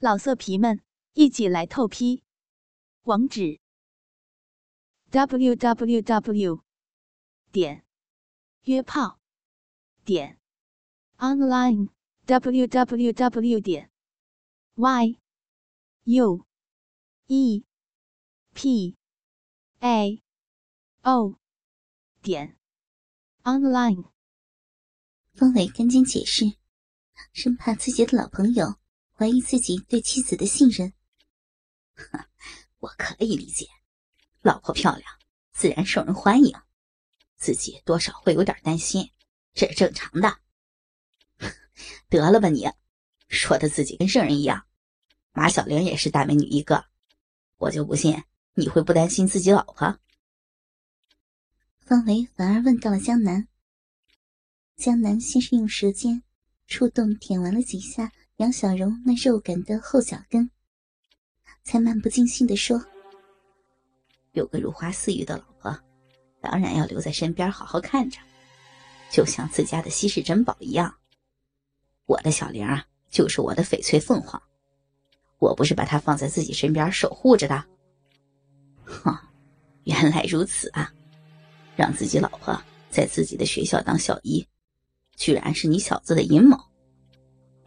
老色皮们，一起来透批！网址：w w w 点约炮点 online w w w 点 y u e p a o 点 online。方伟赶紧解释，生怕自己的老朋友。怀疑自己对妻子的信任，我可以理解。老婆漂亮，自然受人欢迎，自己多少会有点担心，这是正常的。得了吧你，说的自己跟圣人一样。马小玲也是大美女一个，我就不信你会不担心自己老婆。方维反而问到了江南。江南先是用舌尖触动舔完了几下。杨小荣那肉感的后脚跟，才漫不经心地说：“有个如花似玉的老婆，当然要留在身边好好看着，就像自家的稀世珍宝一样。我的小玲啊，就是我的翡翠凤凰，我不是把她放在自己身边守护着的。哼，原来如此啊！让自己老婆在自己的学校当校医，居然是你小子的阴谋。”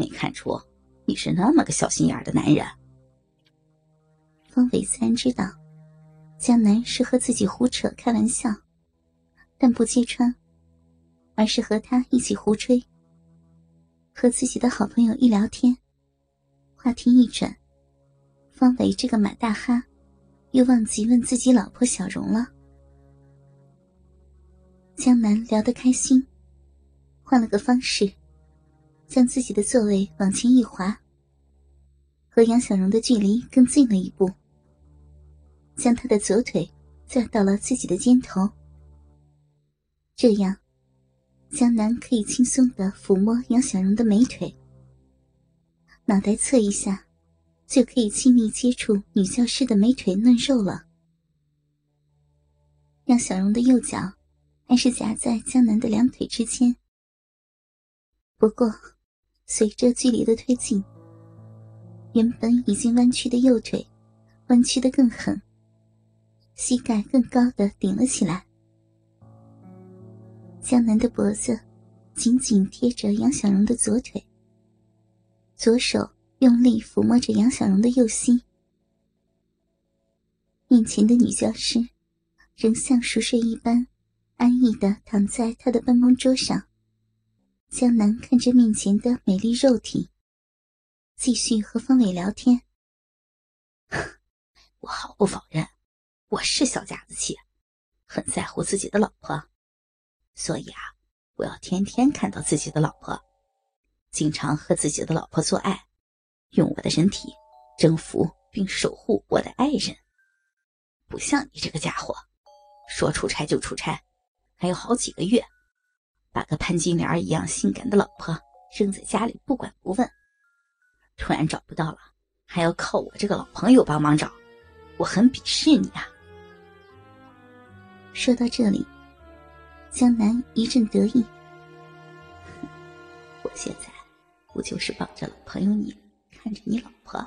没看出你是那么个小心眼的男人。方伟自然知道江南是和自己胡扯开玩笑，但不揭穿，而是和他一起胡吹。和自己的好朋友一聊天，话题一转，方伟这个马大哈又忘记问自己老婆小荣了。江南聊得开心，换了个方式。将自己的座位往前一滑，和杨小荣的距离更近了一步。将他的左腿架到了自己的肩头，这样，江南可以轻松的抚摸杨小荣的美腿。脑袋侧一下，就可以亲密接触女教师的美腿嫩肉了。杨小荣的右脚还是夹在江南的两腿之间，不过。随着距离的推进，原本已经弯曲的右腿弯曲的更狠，膝盖更高的顶了起来。江南的脖子紧紧贴着杨小荣的左腿，左手用力抚摸着杨小荣的右膝。面前的女教师仍像熟睡一般，安逸的躺在他的办公桌上。江南看着面前的美丽肉体，继续和方伟聊天。我毫不否认，我是小家子气，很在乎自己的老婆，所以啊，我要天天看到自己的老婆，经常和自己的老婆做爱，用我的身体征服并守护我的爱人。不像你这个家伙，说出差就出差，还有好几个月。把个潘金莲一样性感的老婆扔在家里不管不问，突然找不到了，还要靠我这个老朋友帮忙找，我很鄙视你啊！说到这里，江南一阵得意。我现在不就是帮着老朋友你看着你老婆，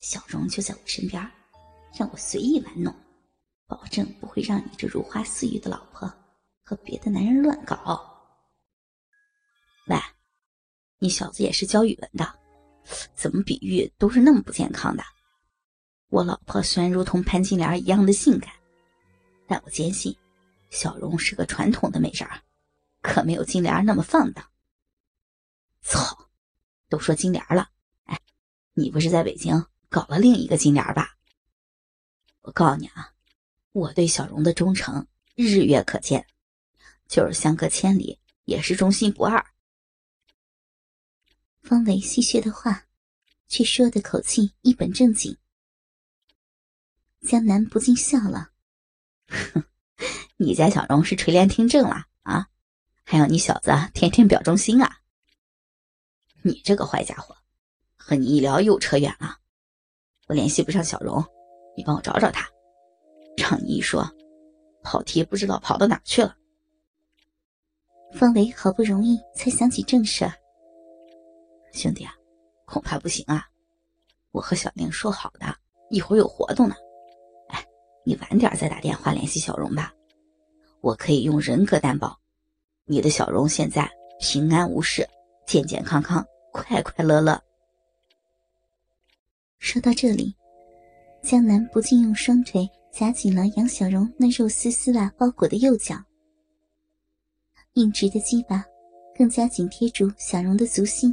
小荣就在我身边，让我随意玩弄，保证不会让你这如花似玉的老婆。和别的男人乱搞？喂，你小子也是教语文的，怎么比喻都是那么不健康的？我老婆虽然如同潘金莲一样的性感，但我坚信小荣是个传统的美人儿，可没有金莲那么放荡。操！都说金莲了，哎，你不是在北京搞了另一个金莲吧？我告诉你啊，我对小荣的忠诚日月可见。就是相隔千里，也是忠心不二。方伟戏谑的话，却说的口气一本正经。江南不禁笑了：“哼，你家小荣是垂帘听政了啊？还要你小子天天表忠心啊？你这个坏家伙，和你一聊又扯远了。我联系不上小荣，你帮我找找他。让你一说，跑题不知道跑到哪去了。”方伟好不容易才想起正事儿，兄弟啊，恐怕不行啊！我和小玲说好的，一会儿有活动呢。哎，你晚点再打电话联系小荣吧。我可以用人格担保，你的小荣现在平安无事，健健康康，快快乐乐。说到这里，江南不禁用双腿夹紧了杨小荣那肉丝丝袜包裹的右脚，硬直的鸡巴更加紧贴住小荣的足心，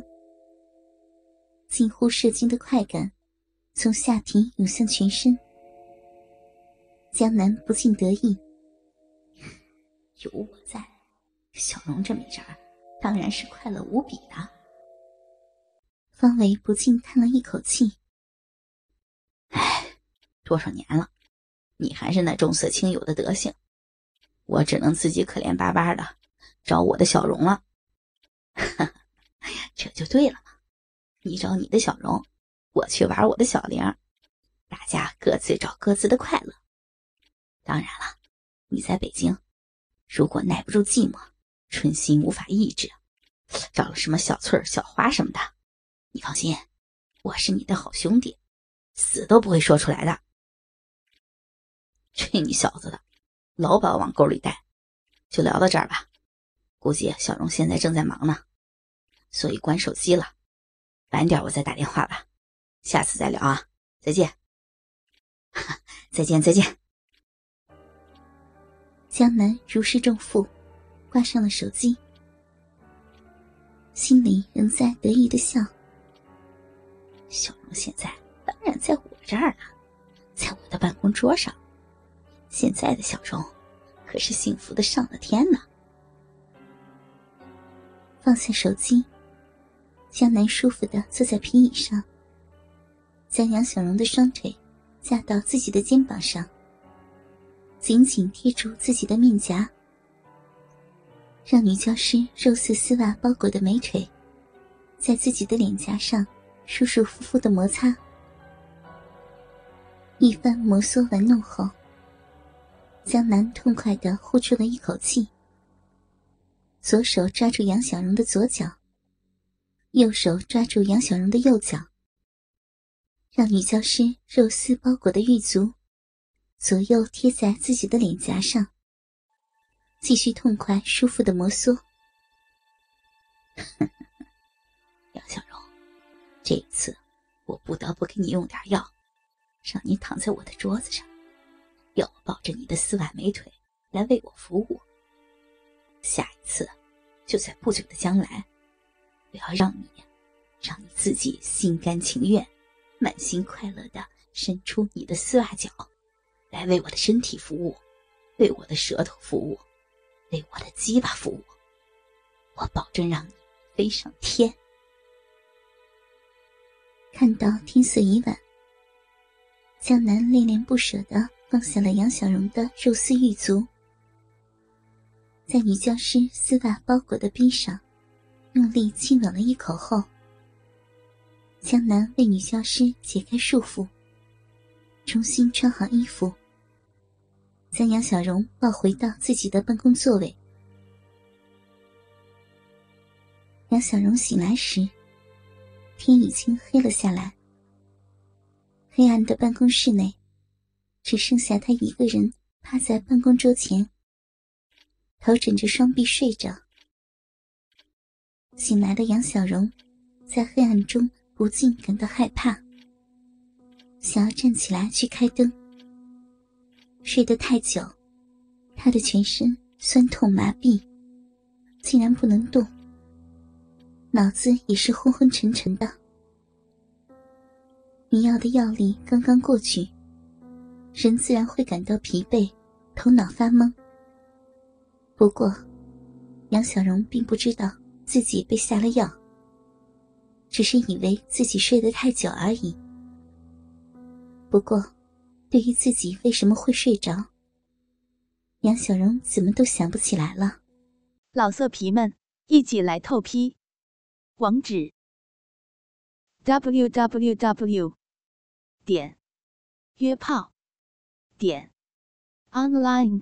近乎射精的快感从下体涌向全身。江南不禁得意，有我在，小荣这美人当然是快乐无比的。方伟不禁叹了一口气。多少年了，你还是那重色轻友的德行，我只能自己可怜巴巴的找我的小荣了。这就对了嘛，你找你的小荣，我去玩我的小玲，大家各自找各自的快乐。当然了，你在北京，如果耐不住寂寞，春心无法抑制，找了什么小翠儿、小花什么的，你放心，我是你的好兄弟，死都不会说出来的。吹你小子的，老把我往沟里带，就聊到这儿吧。估计小荣现在正在忙呢，所以关手机了。晚点我再打电话吧，下次再聊啊，再见。再见再见。江南如释重负，挂上了手机，心里仍在得意的笑。小荣现在当然在我这儿了，在我的办公桌上。现在的小荣，可是幸福的上了天呢。放下手机，江南舒服的坐在皮椅上，将杨小荣的双腿架到自己的肩膀上，紧紧贴住自己的面颊，让女教师肉色丝袜包裹的美腿，在自己的脸颊上舒舒服服的摩擦。一番摩挲玩弄后。江南痛快的呼出了一口气，左手抓住杨小荣的左脚，右手抓住杨小荣的右脚，让女教师肉丝包裹的玉足左右贴在自己的脸颊上，继续痛快舒服的摩挲。杨小荣，这一次我不得不给你用点药，让你躺在我的桌子上。要我抱着你的丝袜美腿来为我服务。下一次，就在不久的将来，我要让你，让你自己心甘情愿、满心快乐的伸出你的丝袜脚，来为我的身体服务，为我的舌头服务，为我的鸡巴服务。我保证让你飞上天。看到天色已晚，江南恋恋不舍的。放下了杨小荣的肉丝玉足，在女教师丝袜包裹的臂上用力亲吻了一口后，江南为女教师解开束缚，重新穿好衣服，将杨小荣抱回到自己的办公座位。杨小荣醒来时，天已经黑了下来，黑暗的办公室内。只剩下他一个人趴在办公桌前，头枕着双臂睡着。醒来的杨小荣在黑暗中不禁感到害怕，想要站起来去开灯。睡得太久，他的全身酸痛麻痹，竟然不能动，脑子也是昏昏沉沉的。迷药的药力刚刚过去。人自然会感到疲惫，头脑发懵。不过，杨小荣并不知道自己被下了药，只是以为自己睡得太久而已。不过，对于自己为什么会睡着，杨小荣怎么都想不起来了。老色皮们，一起来透批！网址：w w w. 点约炮。点 online